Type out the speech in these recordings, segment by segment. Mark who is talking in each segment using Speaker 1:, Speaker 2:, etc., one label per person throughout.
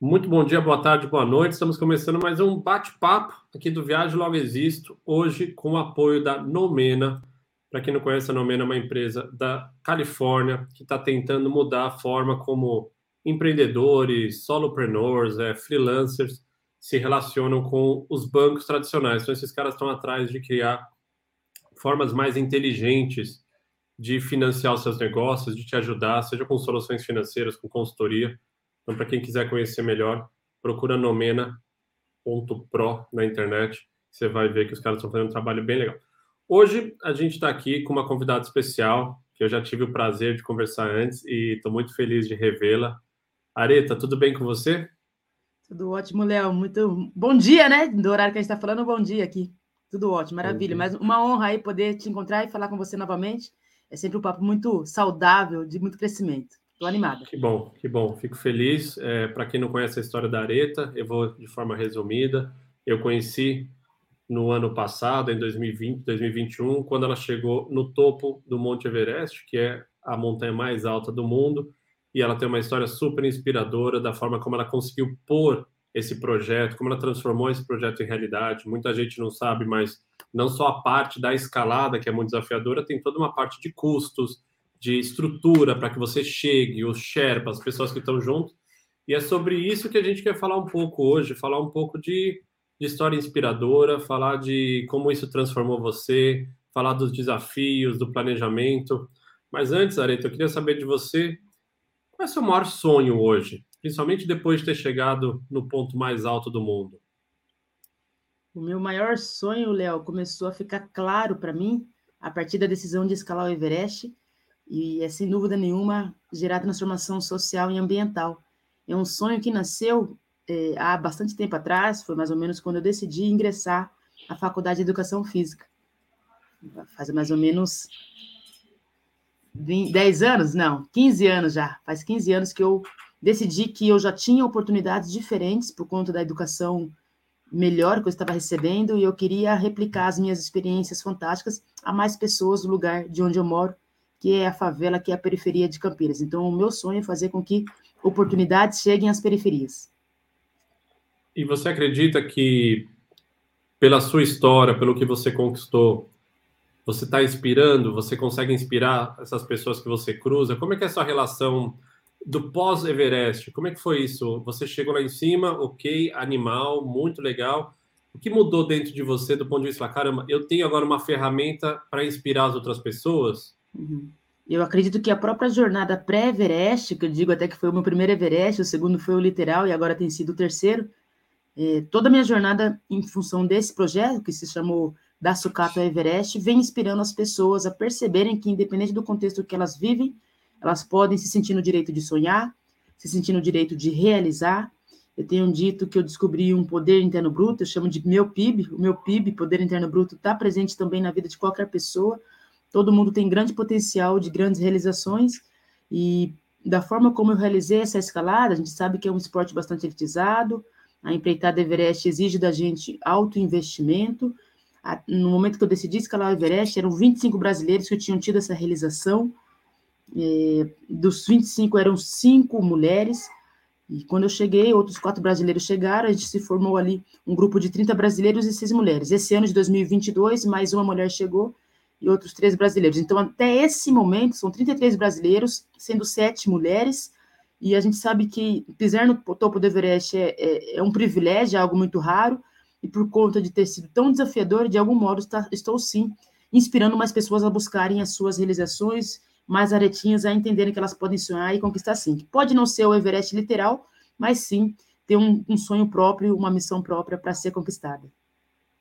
Speaker 1: Muito bom dia, boa tarde, boa noite. Estamos começando mais um bate-papo aqui do Viagem Logo Existo, hoje com o apoio da Nomena. Para quem não conhece, a Nomena é uma empresa da Califórnia que está tentando mudar a forma como empreendedores, solopreneurs, é, freelancers se relacionam com os bancos tradicionais. Então, esses caras estão atrás de criar formas mais inteligentes de financiar os seus negócios, de te ajudar, seja com soluções financeiras, com consultoria então, para quem quiser conhecer melhor, procura nomena.pro na internet. Você vai ver que os caras estão fazendo um trabalho bem legal. Hoje a gente está aqui com uma convidada especial, que eu já tive o prazer de conversar antes e estou muito feliz de revê-la. Areta, tudo bem com você?
Speaker 2: Tudo ótimo, Léo. Muito bom dia, né? Do horário que a gente está falando, bom dia aqui. Tudo ótimo, maravilha. Mas uma honra aí poder te encontrar e falar com você novamente. É sempre um papo muito saudável, de muito crescimento. Estou animada.
Speaker 1: Que bom, que bom. Fico feliz. É, Para quem não conhece a história da Areta, eu vou de forma resumida. Eu conheci no ano passado, em 2020, 2021, quando ela chegou no topo do Monte Everest, que é a montanha mais alta do mundo, e ela tem uma história super inspiradora da forma como ela conseguiu pôr esse projeto, como ela transformou esse projeto em realidade. Muita gente não sabe, mas não só a parte da escalada, que é muito desafiadora, tem toda uma parte de custos, de estrutura para que você chegue, os Sherpas, as pessoas que estão junto. E é sobre isso que a gente quer falar um pouco hoje, falar um pouco de, de história inspiradora, falar de como isso transformou você, falar dos desafios, do planejamento. Mas antes, Areta, eu queria saber de você, qual é o seu maior sonho hoje, principalmente depois de ter chegado no ponto mais alto do mundo?
Speaker 2: O meu maior sonho, Léo, começou a ficar claro para mim a partir da decisão de escalar o Everest e é sem dúvida nenhuma gerar transformação social e ambiental. É um sonho que nasceu é, há bastante tempo atrás, foi mais ou menos quando eu decidi ingressar à Faculdade de Educação Física. Faz mais ou menos 20, 10 anos, não, 15 anos já. Faz 15 anos que eu decidi que eu já tinha oportunidades diferentes por conta da educação melhor que eu estava recebendo e eu queria replicar as minhas experiências fantásticas a mais pessoas do lugar de onde eu moro que é a favela, que é a periferia de Campinas. Então, o meu sonho é fazer com que oportunidades cheguem às periferias.
Speaker 1: E você acredita que, pela sua história, pelo que você conquistou, você está inspirando, você consegue inspirar essas pessoas que você cruza? Como é que é sua relação do pós-Everest? Como é que foi isso? Você chegou lá em cima, ok, animal, muito legal. O que mudou dentro de você do ponto de vista, caramba, eu tenho agora uma ferramenta para inspirar as outras pessoas?
Speaker 2: Uhum. Eu acredito que a própria jornada pré-Everest, que eu digo até que foi o meu primeiro Everest, o segundo foi o literal e agora tem sido o terceiro, é, toda a minha jornada em função desse projeto, que se chamou Da Sucata ao Everest, vem inspirando as pessoas a perceberem que, independente do contexto que elas vivem, elas podem se sentir no direito de sonhar, se sentir no direito de realizar. Eu tenho dito que eu descobri um poder interno bruto, eu chamo de meu PIB, o meu PIB, poder interno bruto, está presente também na vida de qualquer pessoa, Todo mundo tem grande potencial de grandes realizações e da forma como eu realizei essa escalada, a gente sabe que é um esporte bastante elitizado, a empreitada Everest exige da gente alto investimento. No momento que eu decidi escalar o Everest, eram 25 brasileiros que tinham tido essa realização. É, dos 25 eram cinco mulheres. E quando eu cheguei, outros quatro brasileiros chegaram, a gente se formou ali um grupo de 30 brasileiros e seis mulheres. Esse ano de 2022, mais uma mulher chegou, e outros três brasileiros. Então, até esse momento, são 33 brasileiros, sendo sete mulheres, e a gente sabe que pisar no topo do Everest é, é, é um privilégio, é algo muito raro, e por conta de ter sido tão desafiador, de algum modo, está, estou sim inspirando mais pessoas a buscarem as suas realizações, mais aretinhas a entenderem que elas podem sonhar e conquistar sim. Pode não ser o Everest literal, mas sim ter um, um sonho próprio, uma missão própria para ser conquistada.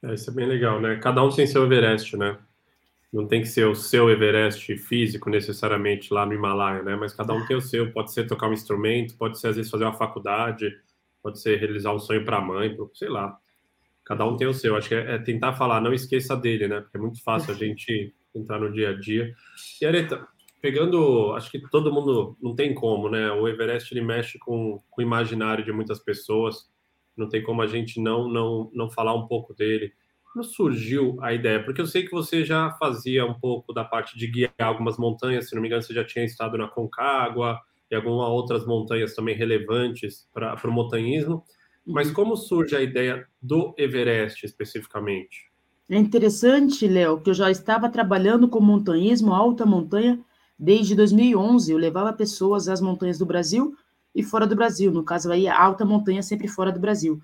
Speaker 1: É, isso é bem legal, né? Cada um tem seu Everest, né? Não tem que ser o seu Everest físico necessariamente lá no Himalaia, né? Mas cada um tem o seu. Pode ser tocar um instrumento, pode ser às vezes fazer uma faculdade, pode ser realizar um sonho para a mãe, sei lá. Cada um tem o seu. Acho que é, é, tentar falar, não esqueça dele, né? Porque é muito fácil a gente entrar no dia a dia. E Areta, pegando, acho que todo mundo não tem como, né? O Everest ele mexe com, com o imaginário de muitas pessoas. Não tem como a gente não não não falar um pouco dele. Como surgiu a ideia? Porque eu sei que você já fazia um pouco da parte de guiar algumas montanhas, se não me engano, você já tinha estado na Concagua, e algumas outras montanhas também relevantes para o montanhismo. Mas uhum. como surge a ideia do Everest especificamente?
Speaker 2: É interessante, Léo, que eu já estava trabalhando com montanhismo, alta montanha, desde 2011. Eu levava pessoas às montanhas do Brasil e fora do Brasil. No caso aí, alta montanha sempre fora do Brasil.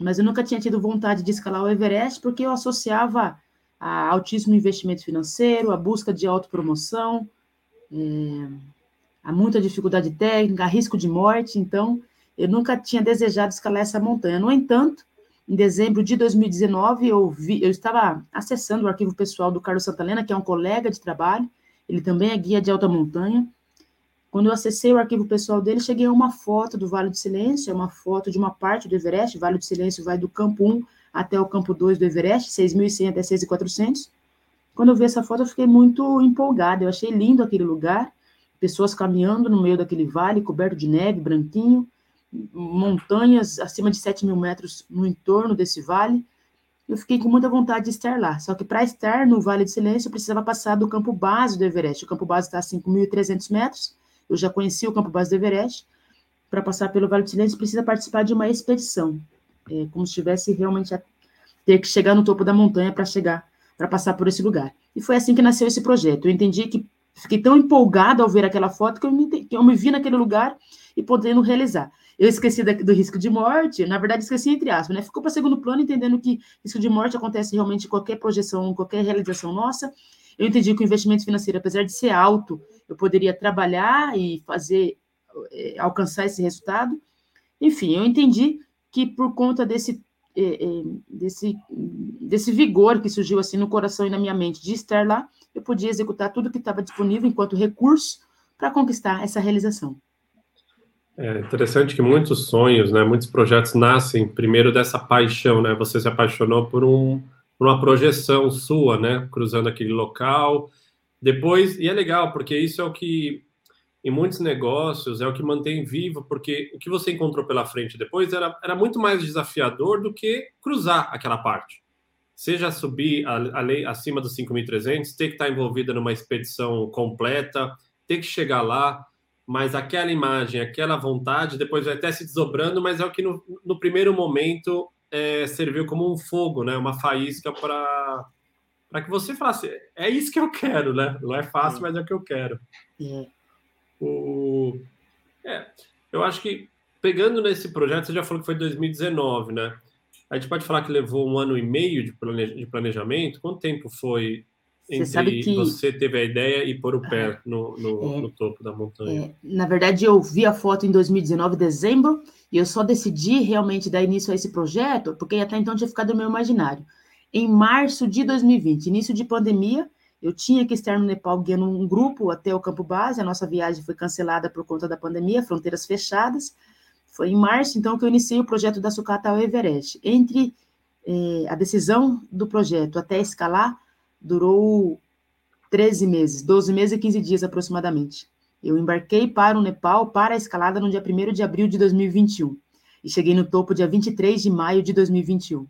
Speaker 2: Mas eu nunca tinha tido vontade de escalar o Everest porque eu associava a altíssimo investimento financeiro, a busca de autopromoção, é, a muita dificuldade técnica, a risco de morte. Então, eu nunca tinha desejado escalar essa montanha. No entanto, em dezembro de 2019, eu, vi, eu estava acessando o arquivo pessoal do Carlos Santalena, que é um colega de trabalho, ele também é guia de alta montanha. Quando eu acessei o arquivo pessoal dele, cheguei a uma foto do Vale do Silêncio, é uma foto de uma parte do Everest. Vale do Silêncio vai do campo 1 até o campo 2 do Everest, 6.100 até 6.400. Quando eu vi essa foto, eu fiquei muito empolgada. Eu achei lindo aquele lugar, pessoas caminhando no meio daquele vale, coberto de neve, branquinho montanhas acima de 7 mil metros no entorno desse vale. Eu fiquei com muita vontade de estar lá. Só que para estar no Vale do Silêncio, eu precisava passar do campo base do Everest. O campo base está a 5.300 metros. Eu já conheci o campo base do Everest. Para passar pelo Vale do Silêncio, precisa participar de uma expedição. É como se tivesse realmente a ter que chegar no topo da montanha para chegar, para passar por esse lugar. E foi assim que nasceu esse projeto. Eu entendi que fiquei tão empolgada ao ver aquela foto que eu me, que eu me vi naquele lugar e podendo realizar. Eu esqueci da, do risco de morte, na verdade, esqueci entre aspas, né? Ficou para segundo plano, entendendo que risco de morte acontece realmente em qualquer projeção, qualquer realização nossa. Eu entendi que o investimento financeiro, apesar de ser alto, eu poderia trabalhar e fazer, é, alcançar esse resultado. Enfim, eu entendi que por conta desse, é, é, desse, desse vigor que surgiu assim no coração e na minha mente de estar lá, eu podia executar tudo que estava disponível enquanto recurso para conquistar essa realização.
Speaker 1: É interessante que muitos sonhos, né, muitos projetos nascem primeiro dessa paixão, né? Você se apaixonou por, um, por uma projeção sua, né, cruzando aquele local. Depois, e é legal, porque isso é o que, em muitos negócios, é o que mantém vivo, porque o que você encontrou pela frente depois era, era muito mais desafiador do que cruzar aquela parte. Seja subir a, a acima dos 5.300, ter que estar envolvida numa expedição completa, ter que chegar lá, mas aquela imagem, aquela vontade, depois vai até se desdobrando, mas é o que no, no primeiro momento é, serviu como um fogo, né? Uma faísca para para que você falasse, é isso que eu quero, né? Não é fácil, é. mas é o que eu quero. É. O... é, eu acho que pegando nesse projeto, você já falou que foi 2019, né? A gente pode falar que levou um ano e meio de planejamento. Quanto tempo foi entre você, sabe que... você teve a ideia e pôr o pé no, no, é, no topo da montanha? É,
Speaker 2: na verdade, eu vi a foto em 2019, dezembro, e eu só decidi realmente dar início a esse projeto, porque até então tinha ficado no meu imaginário. Em março de 2020, início de pandemia, eu tinha que estar no Nepal guiando um grupo até o campo base, a nossa viagem foi cancelada por conta da pandemia, fronteiras fechadas. Foi em março, então, que eu iniciei o projeto da sucata ao Everest. Entre eh, a decisão do projeto até escalar, durou 13 meses, 12 meses e 15 dias aproximadamente. Eu embarquei para o Nepal para a escalada no dia 1 de abril de 2021 e cheguei no topo dia 23 de maio de 2021.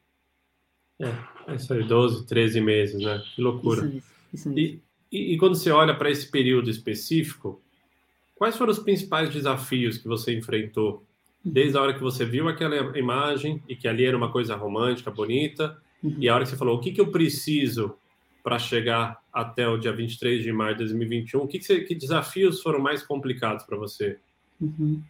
Speaker 1: É, é isso aí, 12, 13 meses, né? Que loucura. Isso, isso e, e, e quando você olha para esse período específico, quais foram os principais desafios que você enfrentou? Desde a hora que você viu aquela imagem e que ali era uma coisa romântica, bonita, uhum. e a hora que você falou, o que, que eu preciso para chegar até o dia 23 de maio de 2021, que, que, você, que desafios foram mais complicados para você?
Speaker 2: Uhum.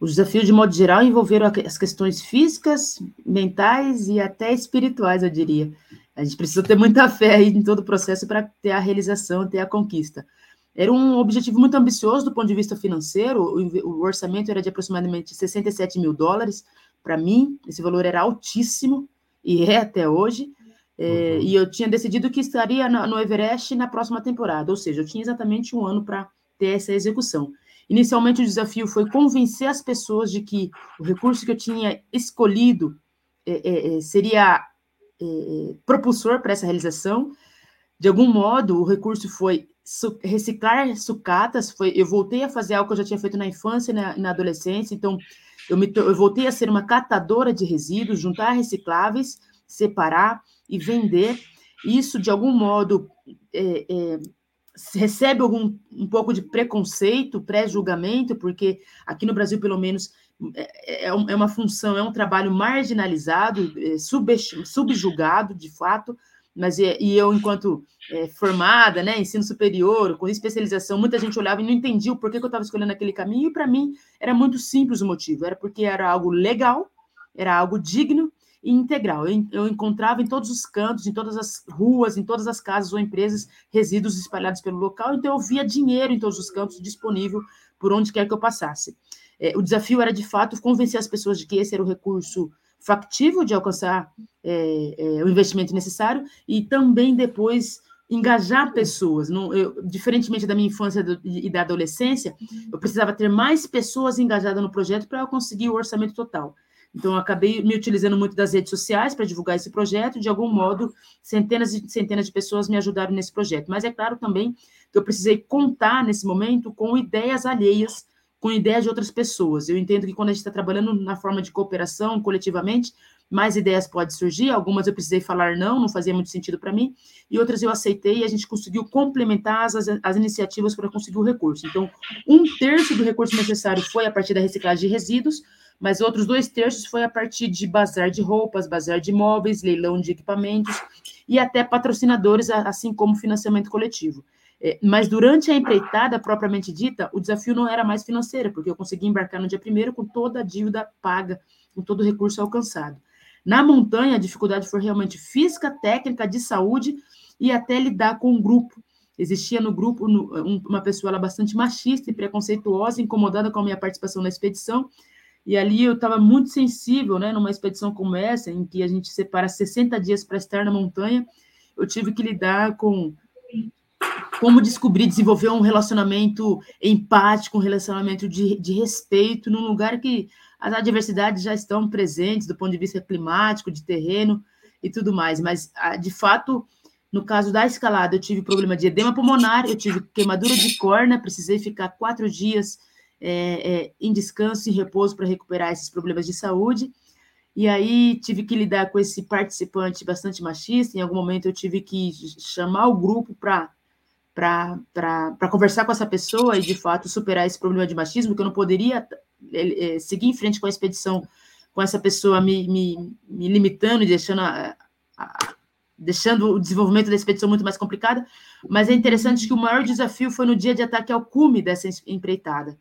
Speaker 2: Os desafios, de modo geral, envolveram as questões físicas, mentais e até espirituais, eu diria. A gente precisa ter muita fé em todo o processo para ter a realização, ter a conquista. Era um objetivo muito ambicioso do ponto de vista financeiro, o orçamento era de aproximadamente 67 mil dólares. Para mim, esse valor era altíssimo, e é até hoje. É, uhum. E eu tinha decidido que estaria no Everest na próxima temporada, ou seja, eu tinha exatamente um ano para ter essa execução. Inicialmente, o desafio foi convencer as pessoas de que o recurso que eu tinha escolhido é, é, é seria é, propulsor para essa realização. De algum modo, o recurso foi reciclar sucatas. Foi, eu voltei a fazer algo que eu já tinha feito na infância e na, na adolescência. Então, eu, me, eu voltei a ser uma catadora de resíduos, juntar recicláveis, separar e vender. Isso, de algum modo, é, é, recebe algum um pouco de preconceito, pré-julgamento, porque aqui no Brasil, pelo menos, é, é, é uma função, é um trabalho marginalizado, é, subjugado, de fato, mas e eu, enquanto é, formada, né, ensino superior, com especialização, muita gente olhava e não entendia o porquê que eu estava escolhendo aquele caminho, e para mim era muito simples o motivo, era porque era algo legal, era algo digno e integral. Eu, eu encontrava em todos os cantos, em todas as ruas, em todas as casas ou empresas, resíduos espalhados pelo local, então eu via dinheiro em todos os campos disponível por onde quer que eu passasse. É, o desafio era, de fato, convencer as pessoas de que esse era o recurso factível de alcançar é, é, o investimento necessário e também depois engajar pessoas. Não, eu, diferentemente da minha infância do, e da adolescência, eu precisava ter mais pessoas engajadas no projeto para eu conseguir o orçamento total. Então, eu acabei me utilizando muito das redes sociais para divulgar esse projeto. De algum modo, centenas e centenas de pessoas me ajudaram nesse projeto. Mas é claro também que eu precisei contar nesse momento com ideias alheias com ideias de outras pessoas. Eu entendo que quando a gente está trabalhando na forma de cooperação, coletivamente, mais ideias podem surgir. Algumas eu precisei falar não, não fazia muito sentido para mim, e outras eu aceitei e a gente conseguiu complementar as, as iniciativas para conseguir o recurso. Então, um terço do recurso necessário foi a partir da reciclagem de resíduos, mas outros dois terços foi a partir de bazar de roupas, bazar de móveis, leilão de equipamentos e até patrocinadores, assim como financiamento coletivo. É, mas durante a empreitada propriamente dita, o desafio não era mais financeiro, porque eu consegui embarcar no dia primeiro com toda a dívida paga, com todo o recurso alcançado. Na montanha, a dificuldade foi realmente física, técnica, de saúde e até lidar com um grupo. Existia no grupo uma pessoa bastante machista e preconceituosa, incomodada com a minha participação na expedição. E ali eu estava muito sensível, né, numa expedição como essa, em que a gente separa 60 dias para estar na montanha. Eu tive que lidar com como descobrir, desenvolver um relacionamento empático, um relacionamento de, de respeito, num lugar que as adversidades já estão presentes do ponto de vista climático, de terreno e tudo mais. Mas, ah, de fato, no caso da escalada, eu tive problema de edema pulmonar, eu tive queimadura de córnea, precisei ficar quatro dias é, é, em descanso, em repouso, para recuperar esses problemas de saúde. E aí tive que lidar com esse participante bastante machista. Em algum momento eu tive que chamar o grupo para para conversar com essa pessoa e, de fato, superar esse problema de machismo, que eu não poderia é, seguir em frente com a expedição com essa pessoa me, me, me limitando e deixando, a, a, deixando o desenvolvimento da expedição muito mais complicada, mas é interessante que o maior desafio foi no dia de ataque ao cume dessa empreitada.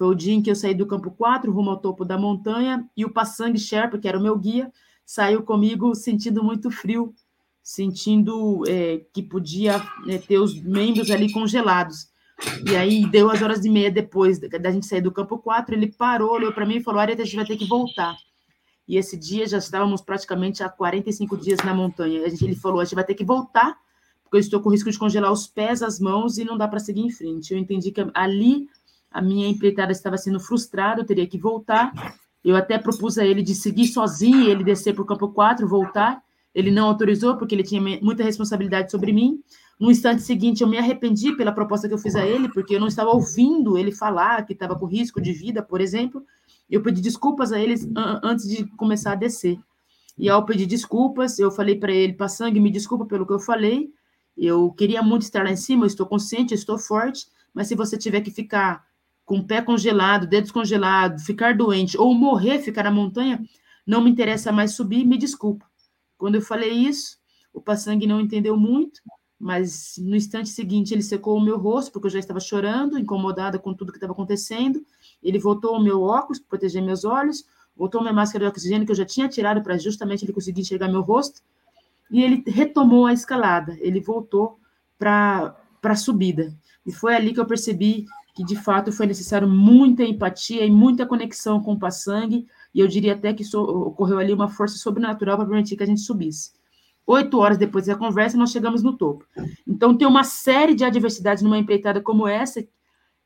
Speaker 2: Foi o dia em que eu saí do campo 4, rumo ao topo da montanha, e o Passang Sherpa, que era o meu guia, saiu comigo sentindo muito frio, sentindo é, que podia né, ter os membros ali congelados. E aí deu as horas e meia depois da gente sair do campo 4, ele parou, olhou para mim e falou: Areta, a gente vai ter que voltar. E esse dia já estávamos praticamente há 45 dias na montanha. Gente, ele falou: a gente vai ter que voltar, porque eu estou com risco de congelar os pés, as mãos e não dá para seguir em frente. Eu entendi que ali a minha empreitada estava sendo frustrada, eu teria que voltar. Eu até propus a ele de seguir sozinho, ele descer para o campo 4, voltar. Ele não autorizou porque ele tinha muita responsabilidade sobre mim. No instante seguinte, eu me arrependi pela proposta que eu fiz a ele, porque eu não estava ouvindo ele falar que estava com risco de vida, por exemplo. Eu pedi desculpas a eles antes de começar a descer. E ao pedir desculpas, eu falei para ele, Passangue, me desculpa pelo que eu falei. Eu queria muito estar lá em cima, eu estou consciente, eu estou forte, mas se você tiver que ficar com o pé congelado, dedos congelados, ficar doente ou morrer, ficar na montanha, não me interessa mais subir, me desculpa. Quando eu falei isso, o Passangue não entendeu muito, mas no instante seguinte ele secou o meu rosto, porque eu já estava chorando, incomodada com tudo que estava acontecendo. Ele voltou o meu óculos para proteger meus olhos, voltou minha máscara de oxigênio que eu já tinha tirado para justamente ele conseguir enxergar meu rosto, e ele retomou a escalada, ele voltou para a subida. E foi ali que eu percebi que de fato foi necessário muita empatia e muita conexão com o Passangue, e eu diria até que ocorreu ali uma força sobrenatural para permitir que a gente subisse. Oito horas depois da conversa, nós chegamos no topo. Então, tem uma série de adversidades numa empreitada como essa,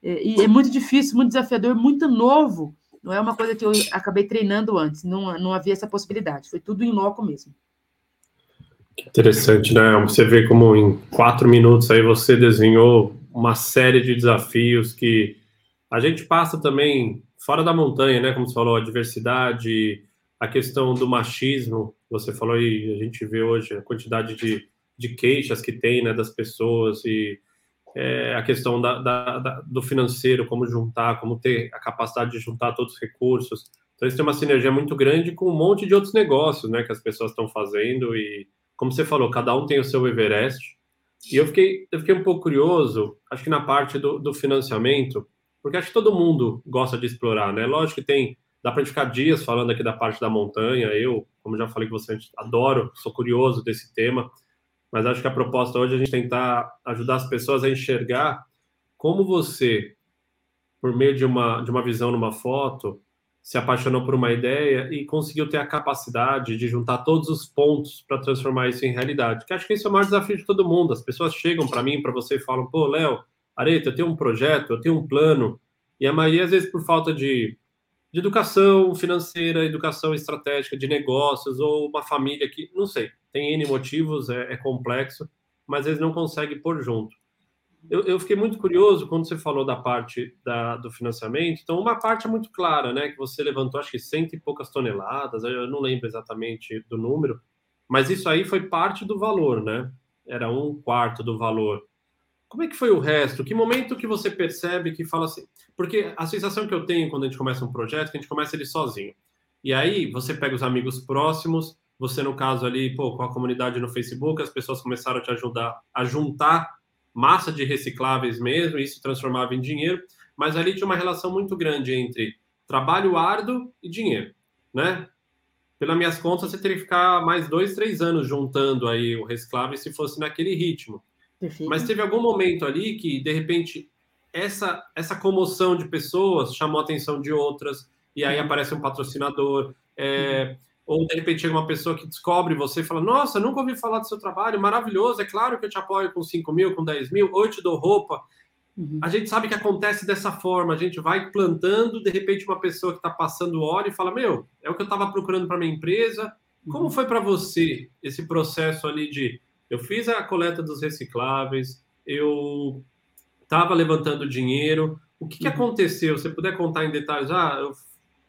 Speaker 2: é, e é muito difícil, muito desafiador, muito novo. Não é uma coisa que eu acabei treinando antes, não, não havia essa possibilidade, foi tudo em loco mesmo.
Speaker 1: Interessante, né? Você vê como em quatro minutos aí você desenhou uma série de desafios que a gente passa também fora da montanha, né? Como você falou, a diversidade, a questão do machismo, você falou e a gente vê hoje a quantidade de, de queixas que tem, né, das pessoas e é, a questão da, da, da, do financeiro, como juntar, como ter a capacidade de juntar todos os recursos. Então, isso tem uma sinergia muito grande com um monte de outros negócios né, que as pessoas estão fazendo. E, como você falou, cada um tem o seu Everest. E eu fiquei, eu fiquei um pouco curioso, acho que na parte do, do financiamento, porque acho que todo mundo gosta de explorar, né? Lógico que tem, dá para ficar dias falando aqui da parte da montanha. Eu, como já falei com você, adoro, sou curioso desse tema mas acho que a proposta hoje é a gente tentar ajudar as pessoas a enxergar como você, por meio de uma, de uma visão numa foto, se apaixonou por uma ideia e conseguiu ter a capacidade de juntar todos os pontos para transformar isso em realidade. Que acho que esse é o maior desafio de todo mundo. As pessoas chegam para mim, para você e falam: pô, Léo, Areta, eu tenho um projeto, eu tenho um plano. E a maioria, às vezes, por falta de, de educação financeira, educação estratégica de negócios, ou uma família que, não sei, tem N motivos, é, é complexo, mas às vezes não consegue pôr junto. Eu, eu, fiquei muito curioso quando você falou da parte da, do financiamento. Então, uma parte é muito clara, né? Que você levantou, acho que cento e poucas toneladas, eu não lembro exatamente do número, mas isso aí foi parte do valor, né? Era um quarto do valor. Como é que foi o resto? Que momento que você percebe que fala assim? Porque a sensação que eu tenho quando a gente começa um projeto é que a gente começa ele sozinho. E aí você pega os amigos próximos, você, no caso ali, pô, com a comunidade no Facebook, as pessoas começaram a te ajudar a juntar massa de recicláveis mesmo, e isso transformava em dinheiro, mas ali tinha uma relação muito grande entre trabalho árduo e dinheiro, né? Pelas minhas contas, você teria que ficar mais dois, três anos juntando aí o reciclável se fosse naquele ritmo. Perfeito. Mas teve algum momento ali que, de repente, essa, essa comoção de pessoas chamou a atenção de outras, e aí uhum. aparece um patrocinador. É, uhum ou de repente chega uma pessoa que descobre você e fala: Nossa, nunca ouvi falar do seu trabalho, maravilhoso, é claro que eu te apoio com 5 mil, com 10 mil, ou eu te dou roupa. Uhum. A gente sabe que acontece dessa forma, a gente vai plantando, de repente uma pessoa que está passando óleo e fala: Meu, é o que eu estava procurando para minha empresa. Como uhum. foi para você esse processo ali de eu fiz a coleta dos recicláveis, eu estava levantando dinheiro, o que, que uhum. aconteceu? Se você puder contar em detalhes, ah, eu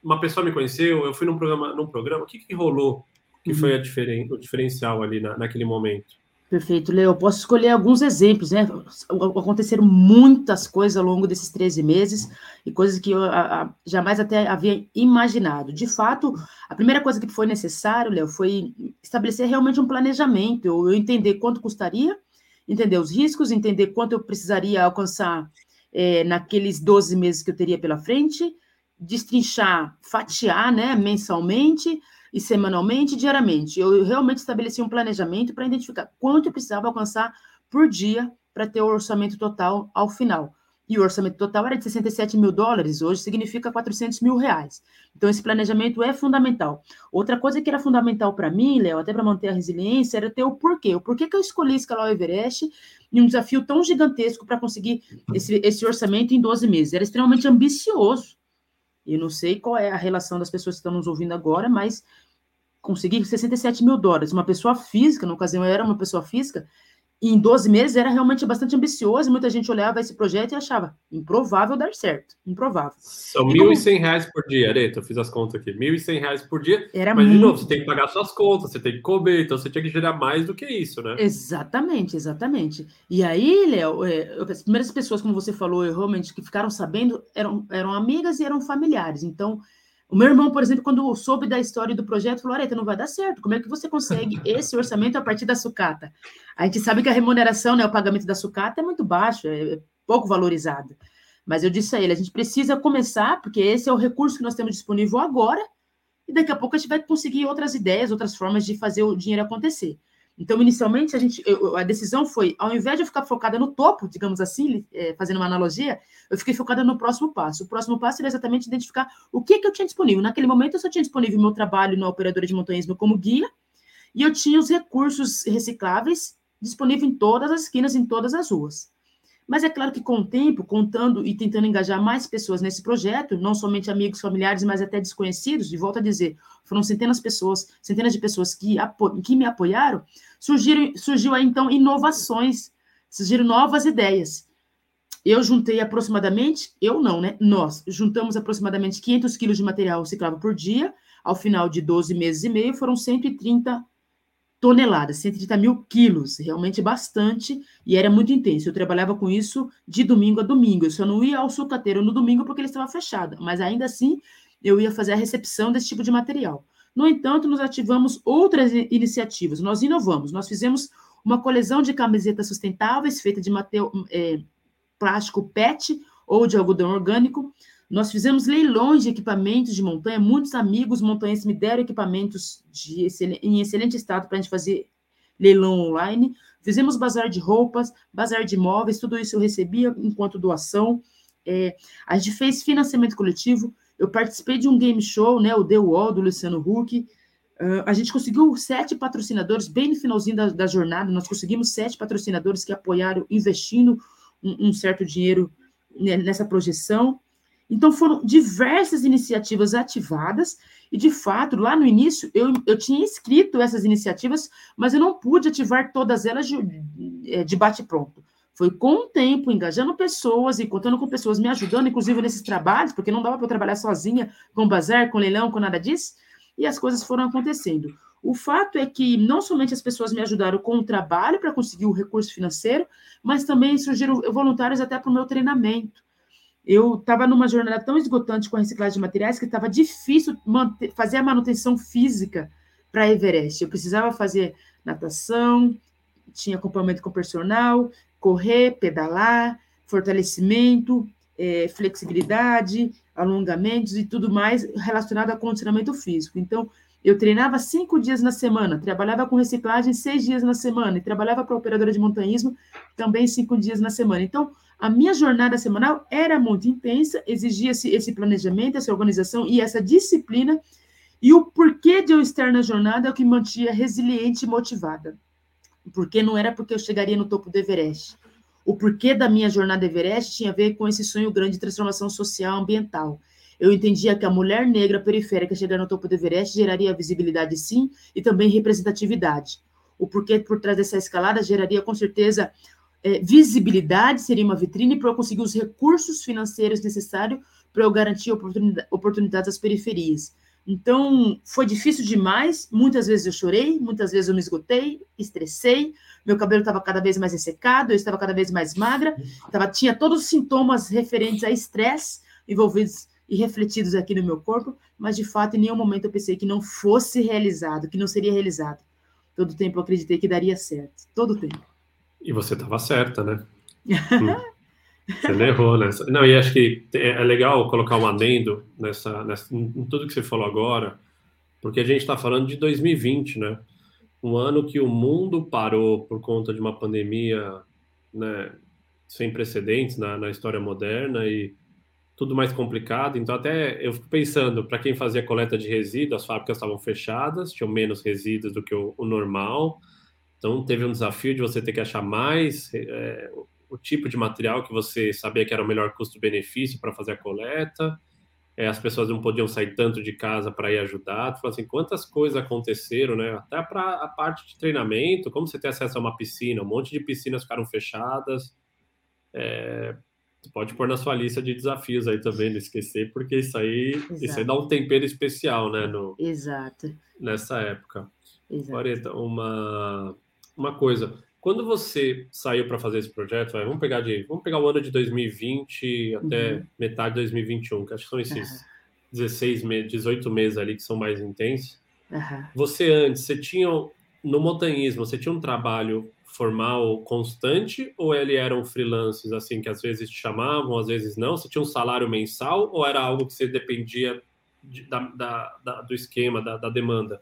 Speaker 1: uma pessoa me conheceu, eu fui num programa, num programa, o que, que rolou que uhum. foi diferen, o diferencial ali na, naquele momento?
Speaker 2: Perfeito, Leo. Eu posso escolher alguns exemplos, né? Aconteceram muitas coisas ao longo desses 13 meses e coisas que eu a, a, jamais até havia imaginado. De fato, a primeira coisa que foi necessário, Leo, foi estabelecer realmente um planejamento, eu, eu entender quanto custaria, entender os riscos, entender quanto eu precisaria alcançar é, naqueles 12 meses que eu teria pela frente, destrinchar, fatiar, né, mensalmente e semanalmente, diariamente. Eu realmente estabeleci um planejamento para identificar quanto eu precisava alcançar por dia para ter o orçamento total ao final. E o orçamento total era de 67 mil dólares, hoje significa 400 mil reais. Então, esse planejamento é fundamental. Outra coisa que era fundamental para mim, Léo, até para manter a resiliência, era ter o porquê. O porquê que eu escolhi escalar o Everest em um desafio tão gigantesco para conseguir esse, esse orçamento em 12 meses. Era extremamente ambicioso. Eu não sei qual é a relação das pessoas que estão nos ouvindo agora, mas conseguir 67 mil dólares, uma pessoa física, na ocasião eu era uma pessoa física, em 12 meses era realmente bastante ambicioso, muita gente olhava esse projeto e achava improvável dar certo, improvável.
Speaker 1: São R$ 1.100 como... reais por dia, Areta, eu fiz as contas aqui, 1.100 reais por dia, era mas muito... de novo, você tem que pagar suas contas, você tem que comer, então você tinha que gerar mais do que isso, né?
Speaker 2: Exatamente, exatamente. E aí, Léo, é, as primeiras pessoas, como você falou, realmente, que ficaram sabendo, eram, eram amigas e eram familiares, então o meu irmão, por exemplo, quando soube da história do projeto, falou: Areta, não vai dar certo. Como é que você consegue esse orçamento a partir da sucata? A gente sabe que a remuneração, né, o pagamento da sucata é muito baixo, é pouco valorizado. Mas eu disse a ele: a gente precisa começar, porque esse é o recurso que nós temos disponível agora, e daqui a pouco a gente vai conseguir outras ideias, outras formas de fazer o dinheiro acontecer. Então, inicialmente, a, gente, eu, a decisão foi, ao invés de eu ficar focada no topo, digamos assim, é, fazendo uma analogia, eu fiquei focada no próximo passo. O próximo passo era exatamente identificar o que, que eu tinha disponível. Naquele momento, eu só tinha disponível meu trabalho na operadora de montanhismo como guia, e eu tinha os recursos recicláveis disponíveis em todas as esquinas, em todas as ruas. Mas é claro que com o tempo, contando e tentando engajar mais pessoas nesse projeto, não somente amigos, familiares, mas até desconhecidos, e volto a dizer, foram centenas de pessoas, centenas de pessoas que, que me apoiaram, surgiram, surgiu aí então inovações, surgiram novas ideias. Eu juntei aproximadamente, eu não, né? Nós juntamos aproximadamente 500 quilos de material reciclável por dia. Ao final de 12 meses e meio, foram 130 toneladas, 130 mil quilos, realmente bastante, e era muito intenso. Eu trabalhava com isso de domingo a domingo. Eu só não ia ao sucateiro no domingo porque ele estava fechado, mas ainda assim eu ia fazer a recepção desse tipo de material. No entanto, nós ativamos outras iniciativas, nós inovamos, nós fizemos uma coleção de camisetas sustentáveis feita de é, plástico PET ou de algodão orgânico. Nós fizemos leilões de equipamentos de montanha, muitos amigos montanhenses me deram equipamentos de em excelente estado para a gente fazer leilão online. Fizemos bazar de roupas, bazar de imóveis, tudo isso eu recebia enquanto doação. É, a gente fez financiamento coletivo, eu participei de um game show, né, o The Wall, do Luciano Huck. Uh, a gente conseguiu sete patrocinadores, bem no finalzinho da, da, jornada, nós conseguimos sete patrocinadores que apoiaram, investindo um, um certo dinheiro né, nessa projeção. Então, foram diversas iniciativas ativadas, e de fato, lá no início, eu, eu tinha escrito essas iniciativas, mas eu não pude ativar todas elas de, de bate-pronto. Foi com o tempo, engajando pessoas e contando com pessoas me ajudando, inclusive nesses trabalhos, porque não dava para eu trabalhar sozinha com bazar, com leilão, com nada disso, e as coisas foram acontecendo. O fato é que não somente as pessoas me ajudaram com o trabalho para conseguir o recurso financeiro, mas também surgiram voluntários até para o meu treinamento. Eu estava numa jornada tão esgotante com a reciclagem de materiais que estava difícil manter, fazer a manutenção física para Everest. Eu precisava fazer natação, tinha acompanhamento com personal, correr, pedalar, fortalecimento, é, flexibilidade, alongamentos e tudo mais relacionado a condicionamento físico. Então, eu treinava cinco dias na semana, trabalhava com reciclagem seis dias na semana e trabalhava para operadora de montanhismo também cinco dias na semana. Então, a minha jornada semanal era muito intensa, exigia esse, esse planejamento, essa organização e essa disciplina. E o porquê de eu estar na jornada é o que mantinha resiliente e motivada porque não era porque eu chegaria no topo do Everest. O porquê da minha jornada Everest tinha a ver com esse sonho grande de transformação social ambiental. Eu entendia que a mulher negra periférica chegar no topo do Everest geraria visibilidade, sim, e também representatividade. O porquê por trás dessa escalada geraria, com certeza, é, visibilidade, seria uma vitrine para eu conseguir os recursos financeiros necessários para eu garantir oportunidades às periferias. Então, foi difícil demais. Muitas vezes eu chorei, muitas vezes eu me esgotei, estressei. Meu cabelo estava cada vez mais ressecado, eu estava cada vez mais magra. Tava, tinha todos os sintomas referentes a estresse envolvidos e refletidos aqui no meu corpo, mas de fato, em nenhum momento eu pensei que não fosse realizado, que não seria realizado. Todo tempo eu acreditei que daria certo. Todo tempo.
Speaker 1: E você estava certa, né? hum. Você não errou nessa. Não, e acho que é legal colocar um adendo nessa, nessa, em tudo que você falou agora, porque a gente está falando de 2020, né? Um ano que o mundo parou por conta de uma pandemia né, sem precedentes na, na história moderna e tudo mais complicado. Então, até eu fico pensando, para quem fazia coleta de resíduos, as fábricas estavam fechadas, tinham menos resíduos do que o, o normal. Então, teve um desafio de você ter que achar mais é, o tipo de material que você sabia que era o melhor custo-benefício para fazer a coleta. É, as pessoas não podiam sair tanto de casa para ir ajudar. Tu assim, quantas coisas aconteceram, né? Até para a parte de treinamento, como você tem acesso a uma piscina, um monte de piscinas ficaram fechadas. É, pode pôr na sua lista de desafios aí também, não esquecer, porque isso aí, isso aí dá um tempero especial, né? No,
Speaker 2: Exato.
Speaker 1: Nessa época. Exato. uma, uma coisa. Quando você saiu para fazer esse projeto, vai, vamos pegar de, vamos pegar o ano de 2020 até uhum. metade de 2021, que acho que são esses uhum. 16 meses, 18 meses ali que são mais intensos. Uhum. Você antes, você tinha no montanhismo, você tinha um trabalho formal constante ou ele eram freelances assim que às vezes te chamavam, às vezes não? Você tinha um salário mensal ou era algo que você dependia de, da, da, da, do esquema, da, da demanda?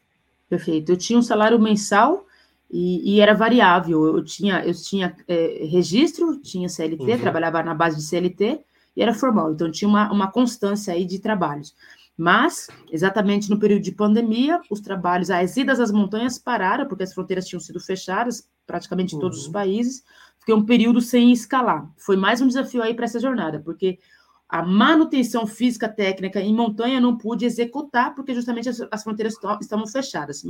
Speaker 2: Perfeito. Eu tinha um salário mensal e, e, era variável. Eu tinha, eu tinha é, registro, tinha CLT, uhum. trabalhava na base de CLT e era formal. Então tinha uma, uma constância aí de trabalhos. Mas, exatamente no período de pandemia, os trabalhos, as idas às montanhas pararam, porque as fronteiras tinham sido fechadas, praticamente em todos uhum. os países. Fiquei um período sem escalar. Foi mais um desafio aí para essa jornada, porque a manutenção física técnica em montanha não pude executar, porque justamente as, as fronteiras estavam fechadas.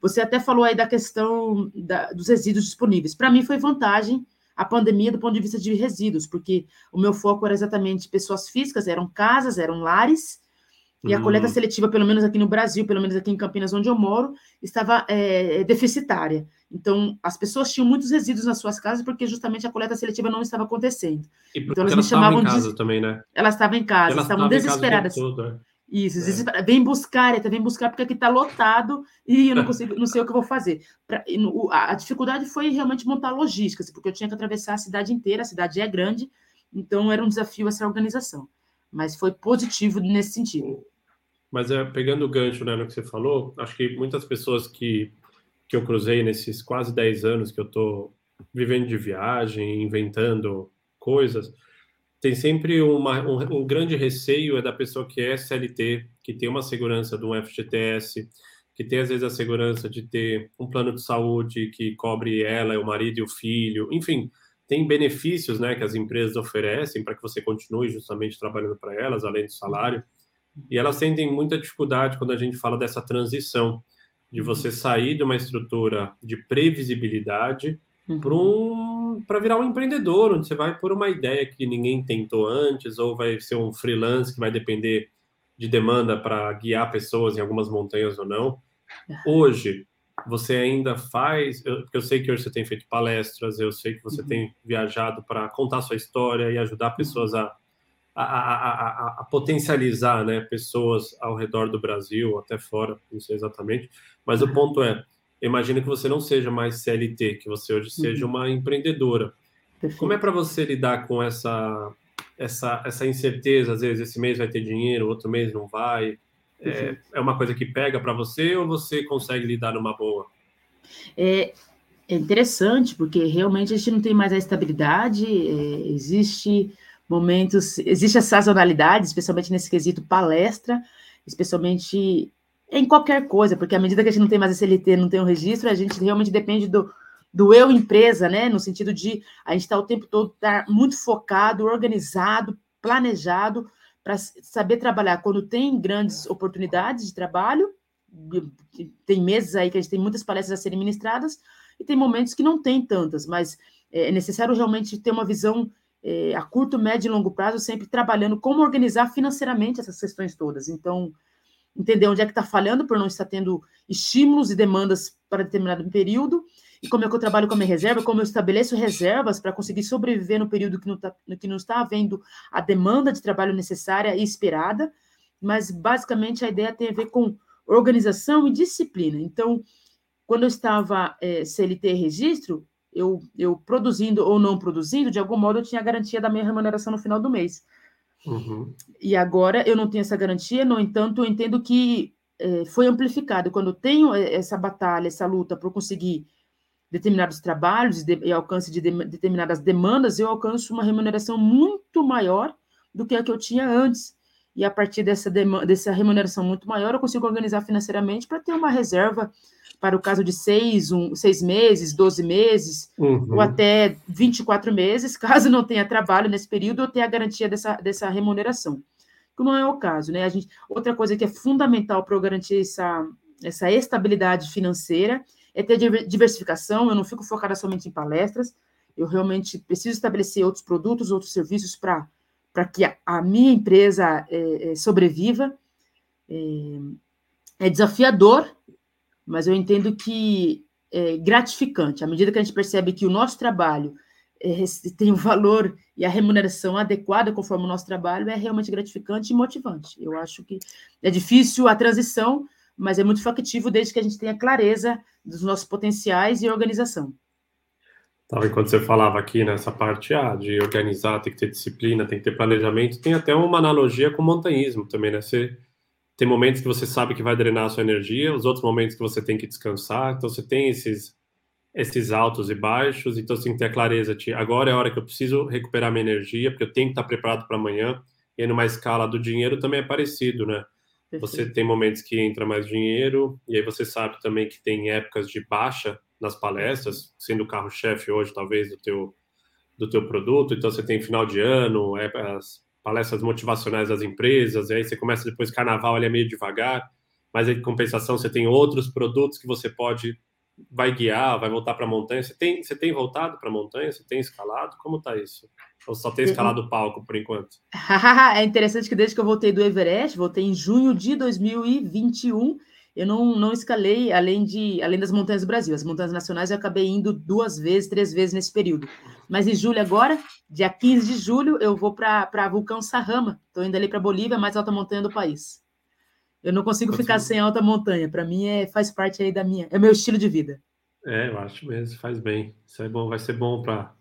Speaker 2: Você até falou aí da questão da, dos resíduos disponíveis. Para mim foi vantagem a pandemia do ponto de vista de resíduos, porque o meu foco era exatamente pessoas físicas, eram casas, eram lares, E a coleta hum. seletiva, pelo menos aqui no Brasil, pelo menos aqui em Campinas, onde eu moro, estava é, deficitária. Então, as pessoas tinham muitos resíduos nas suas casas porque justamente a coleta seletiva não estava acontecendo.
Speaker 1: então, elas me chamavam em casa de... também, né?
Speaker 2: Elas estavam em casa, elas estavam desesperadas. Todo, é. Isso, é. vem buscar, Eta, vem buscar porque aqui está lotado e eu não consigo, não sei o que eu vou fazer. Pra, a, a dificuldade foi realmente montar logística, assim, porque eu tinha que atravessar a cidade inteira, a cidade é grande, então era um desafio essa organização. Mas foi positivo nesse sentido.
Speaker 1: Mas é, pegando o gancho né, no que você falou, acho que muitas pessoas que, que eu cruzei nesses quase 10 anos que eu estou vivendo de viagem, inventando coisas, tem sempre uma, um, um, grande receio é da pessoa que é CLT, que tem uma segurança do FGTS, que tem às vezes a segurança de ter um plano de saúde que cobre ela, o marido e o filho, enfim, tem benefícios né, que as empresas oferecem para que você continue justamente trabalhando para elas, além do salário. E elas sentem muita dificuldade quando a gente fala dessa transição, de você sair de uma estrutura de previsibilidade uhum. para um, virar um empreendedor, onde você vai por uma ideia que ninguém tentou antes, ou vai ser um freelance que vai depender de demanda para guiar pessoas em algumas montanhas ou não. Hoje, você ainda faz, eu, eu sei que hoje você tem feito palestras, eu sei que você uhum. tem viajado para contar sua história e ajudar pessoas a a, a, a, potencializar né, pessoas ao redor do Brasil, até fora, não sei exatamente. Mas o ponto é, imagina que você não seja mais CLT, que você hoje seja uhum. uma empreendedora. Perfeito. Como é para você lidar com essa, essa, essa incerteza? Às vezes, esse mês vai ter dinheiro, outro mês não vai. É, é uma coisa que pega para você ou você consegue lidar numa boa?
Speaker 2: É, é interessante, porque realmente a gente não tem mais a estabilidade, é, existe momentos, existe a sazonalidade, especialmente nesse quesito palestra, especialmente em qualquer coisa, porque à medida que a gente não tem mais SLT, não tem um registro, a gente realmente depende do, do eu empresa, né? No sentido de a gente estar tá o tempo todo tá muito focado, organizado, planejado para saber trabalhar quando tem grandes oportunidades de trabalho. Tem meses aí que a gente tem muitas palestras a serem ministradas e tem momentos que não tem tantas, mas é necessário realmente ter uma visão é, a curto, médio e longo prazo, sempre trabalhando como organizar financeiramente essas questões todas. Então, entender onde é que está falhando por não estar tendo estímulos e demandas para determinado período, e como é que eu trabalho com a minha reserva, como eu estabeleço reservas para conseguir sobreviver no período que não, tá, que não está havendo a demanda de trabalho necessária e esperada, mas basicamente a ideia tem a ver com organização e disciplina. Então, quando eu estava é, CLT registro, eu, eu produzindo ou não produzindo, de algum modo eu tinha a garantia da minha remuneração no final do mês. Uhum. E agora eu não tenho essa garantia, no entanto, eu entendo que é, foi amplificado. Quando eu tenho é, essa batalha, essa luta por conseguir determinados trabalhos e, e alcance de, de determinadas demandas, eu alcanço uma remuneração muito maior do que a que eu tinha antes. E a partir dessa, dessa remuneração muito maior, eu consigo organizar financeiramente para ter uma reserva para o caso de seis, um, seis meses, 12 meses, uhum. ou até 24 meses, caso não tenha trabalho nesse período, ou tenha a garantia dessa, dessa remuneração. Que não é o caso, né? A gente, outra coisa que é fundamental para eu garantir essa, essa estabilidade financeira é ter diversificação. Eu não fico focada somente em palestras, eu realmente preciso estabelecer outros produtos, outros serviços para que a, a, minha empresa é, é, sobreviva. É, é desafiador, mas eu entendo que é gratificante. À medida que a gente percebe que o nosso trabalho é, tem o valor e a remuneração adequada conforme o nosso trabalho, é realmente gratificante e motivante. Eu acho que é difícil a transição, mas é muito factivo desde que a gente tenha clareza dos nossos potenciais e organização.
Speaker 1: Tava, enquanto você falava aqui nessa parte ah, de organizar, tem que ter disciplina, tem que ter planejamento, tem até uma analogia com o montanhismo também, né? Você tem momentos que você sabe que vai drenar a sua energia, os outros momentos que você tem que descansar. Então você tem esses esses altos e baixos, então você tem que ter a clareza de agora é a hora que eu preciso recuperar minha energia, porque eu tenho que estar preparado para amanhã. E numa escala do dinheiro também é parecido, né? Você tem momentos que entra mais dinheiro, e aí você sabe também que tem épocas de baixa nas palestras, sendo o carro-chefe hoje, talvez, do teu, do teu produto. Então, você tem final de ano, é, as palestras motivacionais das empresas, e aí você começa depois carnaval, ele é meio devagar, mas em compensação você tem outros produtos que você pode vai guiar, vai voltar para a montanha. Você tem, você tem voltado para a montanha? Você tem escalado? Como está isso? Ou só tem escalado o palco por enquanto?
Speaker 2: é interessante que desde que eu voltei do Everest, voltei em junho de 2021, eu não, não escalei além de além das montanhas do Brasil. As montanhas nacionais eu acabei indo duas vezes, três vezes nesse período. Mas em julho agora, dia 15 de julho, eu vou para vulcão Sarrama. Estou indo ali para Bolívia, a mais alta montanha do país. Eu não consigo Pode ficar ser. sem alta montanha. Para mim é faz parte aí da minha, é meu estilo de vida.
Speaker 1: É, eu acho mesmo, faz bem. Isso é bom, vai ser bom para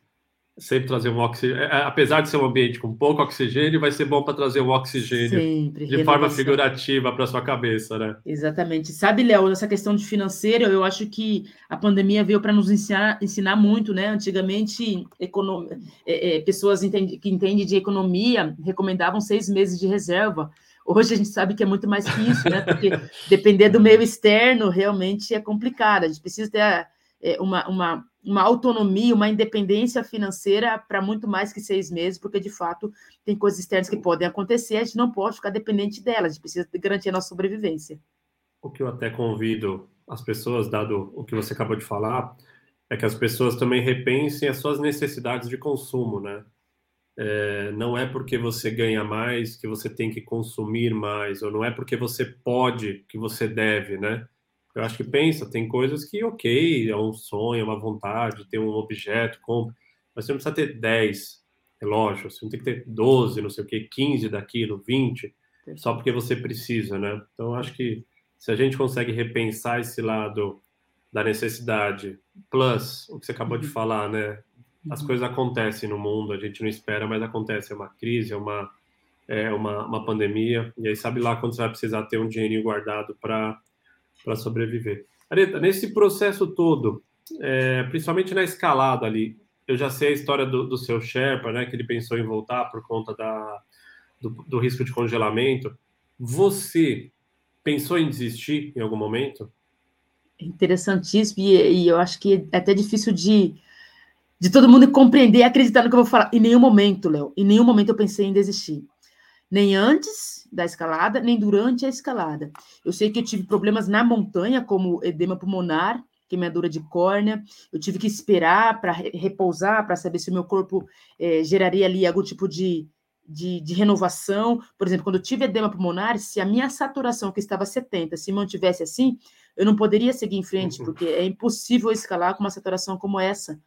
Speaker 1: sempre trazer um oxigênio. É, é, apesar de ser um ambiente com pouco oxigênio, vai ser bom para trazer um oxigênio sempre, de forma figurativa para sua cabeça, né?
Speaker 2: Exatamente. Sabe, Léo, essa questão de financeiro, eu acho que a pandemia veio para nos ensinar, ensinar muito, né? Antigamente, econom... É, é, pessoas entende, que entendem de economia recomendavam seis meses de reserva. Hoje a gente sabe que é muito mais que isso, né? Porque depender do meio externo realmente é complicado. A gente precisa ter é, uma, uma uma autonomia, uma independência financeira para muito mais que seis meses, porque de fato tem coisas externas que podem acontecer, a gente não pode ficar dependente delas, a gente precisa garantir a nossa sobrevivência.
Speaker 1: O que eu até convido as pessoas, dado o que você acabou de falar, é que as pessoas também repensem as suas necessidades de consumo, né? É, não é porque você ganha mais que você tem que consumir mais, ou não é porque você pode que você deve, né? Eu acho que pensa, tem coisas que, ok, é um sonho, é uma vontade, ter um objeto, compra, mas você não precisa ter 10 relógios, você não tem que ter 12, não sei o que, 15 daquilo, 20, só porque você precisa, né? Então, acho que se a gente consegue repensar esse lado da necessidade, plus o que você acabou de uhum. falar, né? As uhum. coisas acontecem no mundo, a gente não espera, mas acontece, é uma crise, é uma, é uma, uma pandemia, e aí sabe lá quando você vai precisar ter um dinheirinho guardado para para sobreviver. Areta, nesse processo todo, é, principalmente na escalada ali, eu já sei a história do, do, seu Sherpa, né, que ele pensou em voltar por conta da, do, do risco de congelamento. Você pensou em desistir em algum momento?
Speaker 2: Interessantíssimo, e, e, eu acho que é até difícil de, de todo mundo compreender e acreditar no que eu vou falar. Em nenhum momento, Léo, em nenhum momento eu pensei em desistir nem antes da escalada, nem durante a escalada. Eu sei que eu tive problemas na montanha, como edema pulmonar, queimadura de córnea. Eu tive que esperar para repousar, para saber se o meu corpo é, geraria ali algum tipo de, de, de, renovação. Por exemplo, quando eu tive edema pulmonar, se a minha saturação, que estava 70, se mantivesse assim, eu não poderia seguir em frente, uhum. porque é impossível escalar com uma saturação como essa.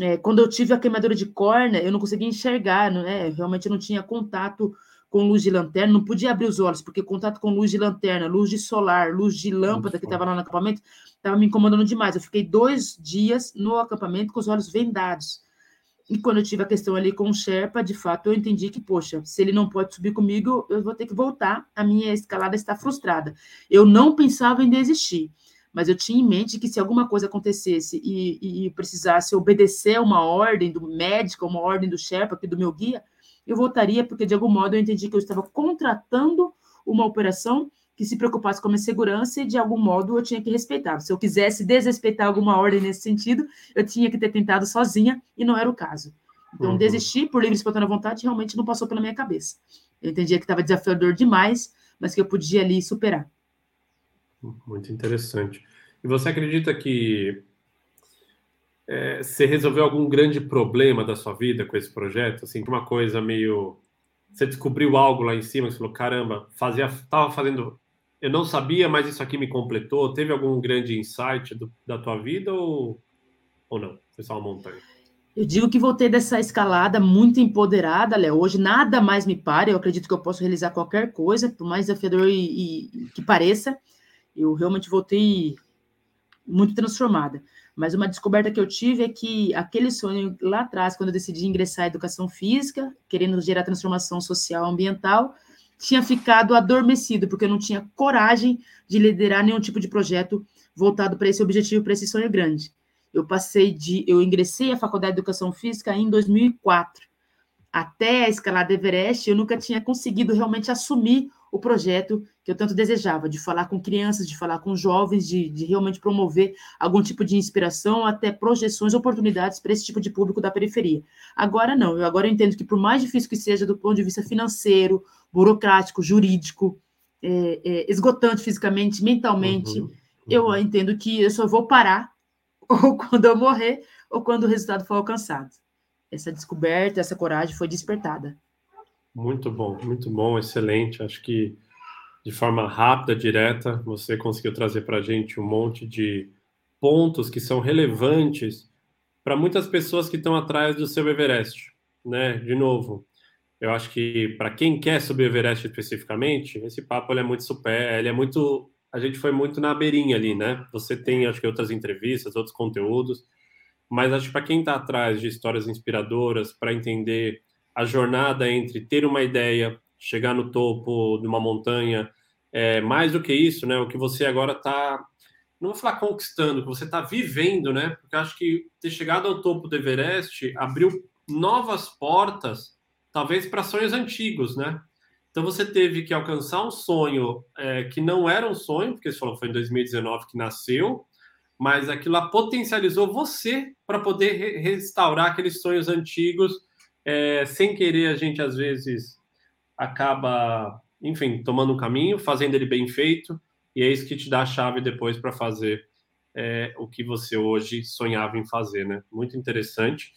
Speaker 2: É, quando eu tive a queimadura de córnea, eu não conseguia enxergar, não é? realmente não tinha contato com luz de lanterna, não podia abrir os olhos, porque contato com luz de lanterna, luz de solar, luz de lâmpada que estava lá no acampamento, estava me incomodando demais. Eu fiquei dois dias no acampamento com os olhos vendados. E quando eu tive a questão ali com o Sherpa, de fato, eu entendi que, poxa, se ele não pode subir comigo, eu vou ter que voltar, a minha escalada está frustrada. Eu não pensava em desistir, mas eu tinha em mente que se alguma coisa acontecesse e, e precisasse obedecer uma ordem do médico, uma ordem do Sherpa, do meu guia, eu votaria porque, de algum modo, eu entendi que eu estava contratando uma operação que se preocupasse com a minha segurança e, de algum modo, eu tinha que respeitar. Se eu quisesse desrespeitar alguma ordem nesse sentido, eu tinha que ter tentado sozinha e não era o caso. Então, uhum. desistir por livre e espontânea vontade realmente não passou pela minha cabeça. Eu entendia que estava desafiador demais, mas que eu podia ali superar.
Speaker 1: Muito interessante. E você acredita que é, você resolveu algum grande problema da sua vida com esse projeto? Assim, uma coisa meio. Você descobriu algo lá em cima, você falou, caramba, fazia, tava fazendo. Eu não sabia, mas isso aqui me completou. Teve algum grande insight do, da tua vida ou, ou não? Foi só uma montanha?
Speaker 2: Eu digo que voltei dessa escalada muito empoderada, Léo. Hoje nada mais me para. Eu acredito que eu posso realizar qualquer coisa, por mais desafiador e, e que pareça. Eu realmente voltei muito transformada. Mas uma descoberta que eu tive é que aquele sonho lá atrás, quando eu decidi ingressar em educação física, querendo gerar transformação social ambiental, tinha ficado adormecido, porque eu não tinha coragem de liderar nenhum tipo de projeto voltado para esse objetivo, para esse sonho grande. Eu passei de. Eu ingressei à Faculdade de Educação Física em 2004. Até a escalada Everest, eu nunca tinha conseguido realmente assumir o projeto que eu tanto desejava, de falar com crianças, de falar com jovens, de, de realmente promover algum tipo de inspiração, até projeções, oportunidades para esse tipo de público da periferia. Agora não, eu agora entendo que por mais difícil que seja do ponto de vista financeiro, burocrático, jurídico, é, é, esgotante fisicamente, mentalmente, uhum, uhum. eu entendo que eu só vou parar ou quando eu morrer, ou quando o resultado for alcançado. Essa descoberta, essa coragem foi despertada.
Speaker 1: Muito bom, muito bom, excelente. Acho que de forma rápida, direta, você conseguiu trazer para a gente um monte de pontos que são relevantes para muitas pessoas que estão atrás do seu Everest, né? De novo, eu acho que para quem quer subir o Everest especificamente, esse papo ele é muito super, ele é muito, a gente foi muito na beirinha ali, né? Você tem, acho que outras entrevistas, outros conteúdos, mas acho que para quem está atrás de histórias inspiradoras, para entender a jornada entre ter uma ideia, chegar no topo de uma montanha, é, mais do que isso, né? O que você agora está, não vou falar conquistando, o que você está vivendo, né? Porque acho que ter chegado ao topo do Everest abriu novas portas, talvez para sonhos antigos, né? Então você teve que alcançar um sonho é, que não era um sonho, porque você falou foi em 2019 que nasceu, mas aquilo lá potencializou você para poder re restaurar aqueles sonhos antigos. É, sem querer, a gente às vezes acaba, enfim, tomando um caminho, fazendo ele bem feito, e é isso que te dá a chave depois para fazer é, o que você hoje sonhava em fazer, né? Muito interessante.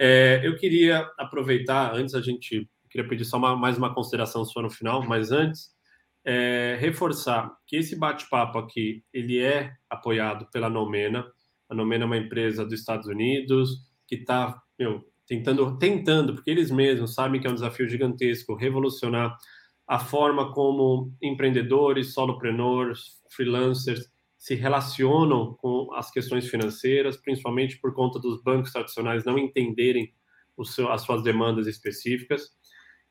Speaker 1: É, eu queria aproveitar, antes a gente, queria pedir só uma, mais uma consideração sua no final, mas antes, é, reforçar que esse bate-papo aqui, ele é apoiado pela Nomena. A Nomena é uma empresa dos Estados Unidos que está tentando, tentando, porque eles mesmos sabem que é um desafio gigantesco, revolucionar a forma como empreendedores, solopreneurs, freelancers se relacionam com as questões financeiras, principalmente por conta dos bancos tradicionais não entenderem seu, as suas demandas específicas.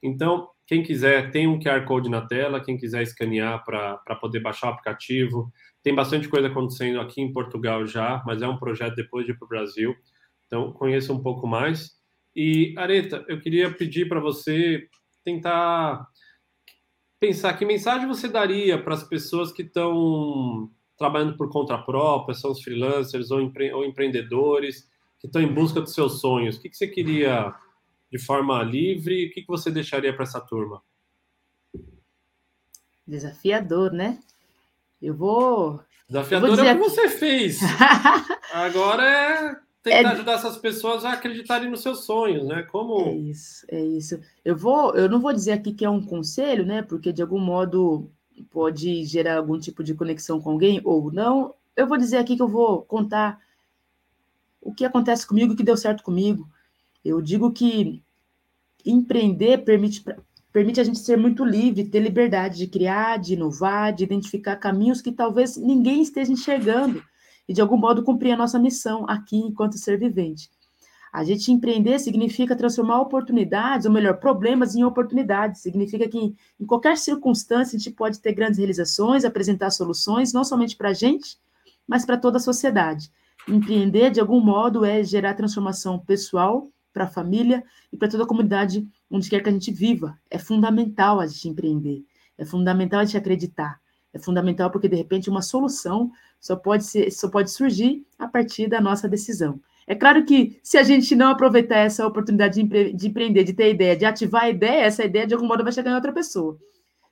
Speaker 1: Então, quem quiser, tem um QR Code na tela, quem quiser escanear para poder baixar o aplicativo. Tem bastante coisa acontecendo aqui em Portugal já, mas é um projeto depois de ir para o Brasil. Então, conheça um pouco mais. E, Areta, eu queria pedir para você tentar pensar que mensagem você daria para as pessoas que estão trabalhando por conta própria, são os freelancers ou, empre ou empreendedores que estão em busca dos seus sonhos. O que, que você queria de forma livre? O que, que você deixaria para essa turma?
Speaker 2: Desafiador, né? Eu vou.
Speaker 1: Desafiador eu vou é o que você fez. Agora é tentar é... ajudar essas pessoas a acreditarem nos seus sonhos, né? Como
Speaker 2: é isso, é isso. Eu vou, eu não vou dizer aqui que é um conselho, né? Porque de algum modo pode gerar algum tipo de conexão com alguém ou não. Eu vou dizer aqui que eu vou contar o que acontece comigo, o que deu certo comigo. Eu digo que empreender permite permite a gente ser muito livre, ter liberdade de criar, de inovar, de identificar caminhos que talvez ninguém esteja enxergando e, de algum modo, cumprir a nossa missão aqui enquanto ser vivente. A gente empreender significa transformar oportunidades, ou melhor, problemas em oportunidades. Significa que em, qualquer circunstância a gente pode ter grandes realizações, apresentar soluções, não somente para a gente, mas para toda a sociedade. Empreender, de algum modo, é gerar transformação pessoal para a família e para toda a comunidade onde quer que a gente viva. É fundamental a gente empreender. É fundamental a gente acreditar. É fundamental porque, de repente, uma solução só pode, ser, só pode surgir a partir da nossa decisão. É claro que se a gente não aproveitar essa oportunidade de, empre de empreender, de ter ideia, de ativar a ideia, essa ideia de algum modo vai chegar em outra pessoa.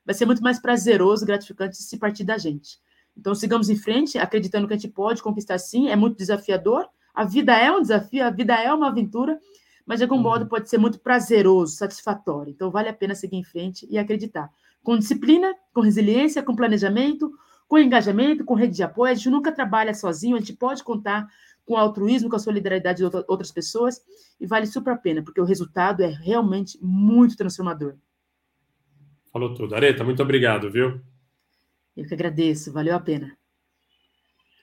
Speaker 2: Vai ser muito mais prazeroso, gratificante se partir da gente. Então sigamos em frente, acreditando que a gente pode conquistar sim, é muito desafiador. A vida é um desafio, a vida é uma aventura, mas de algum uhum. modo pode ser muito prazeroso, satisfatório. Então vale a pena seguir em frente e acreditar com disciplina, com resiliência, com planejamento, com engajamento, com rede de apoio. A gente nunca trabalha sozinho, a gente pode contar com altruísmo, com a solidariedade de outras pessoas, e vale super a pena, porque o resultado é realmente muito transformador.
Speaker 1: Falou tudo. Areta, muito obrigado, viu?
Speaker 2: Eu que agradeço, valeu a pena.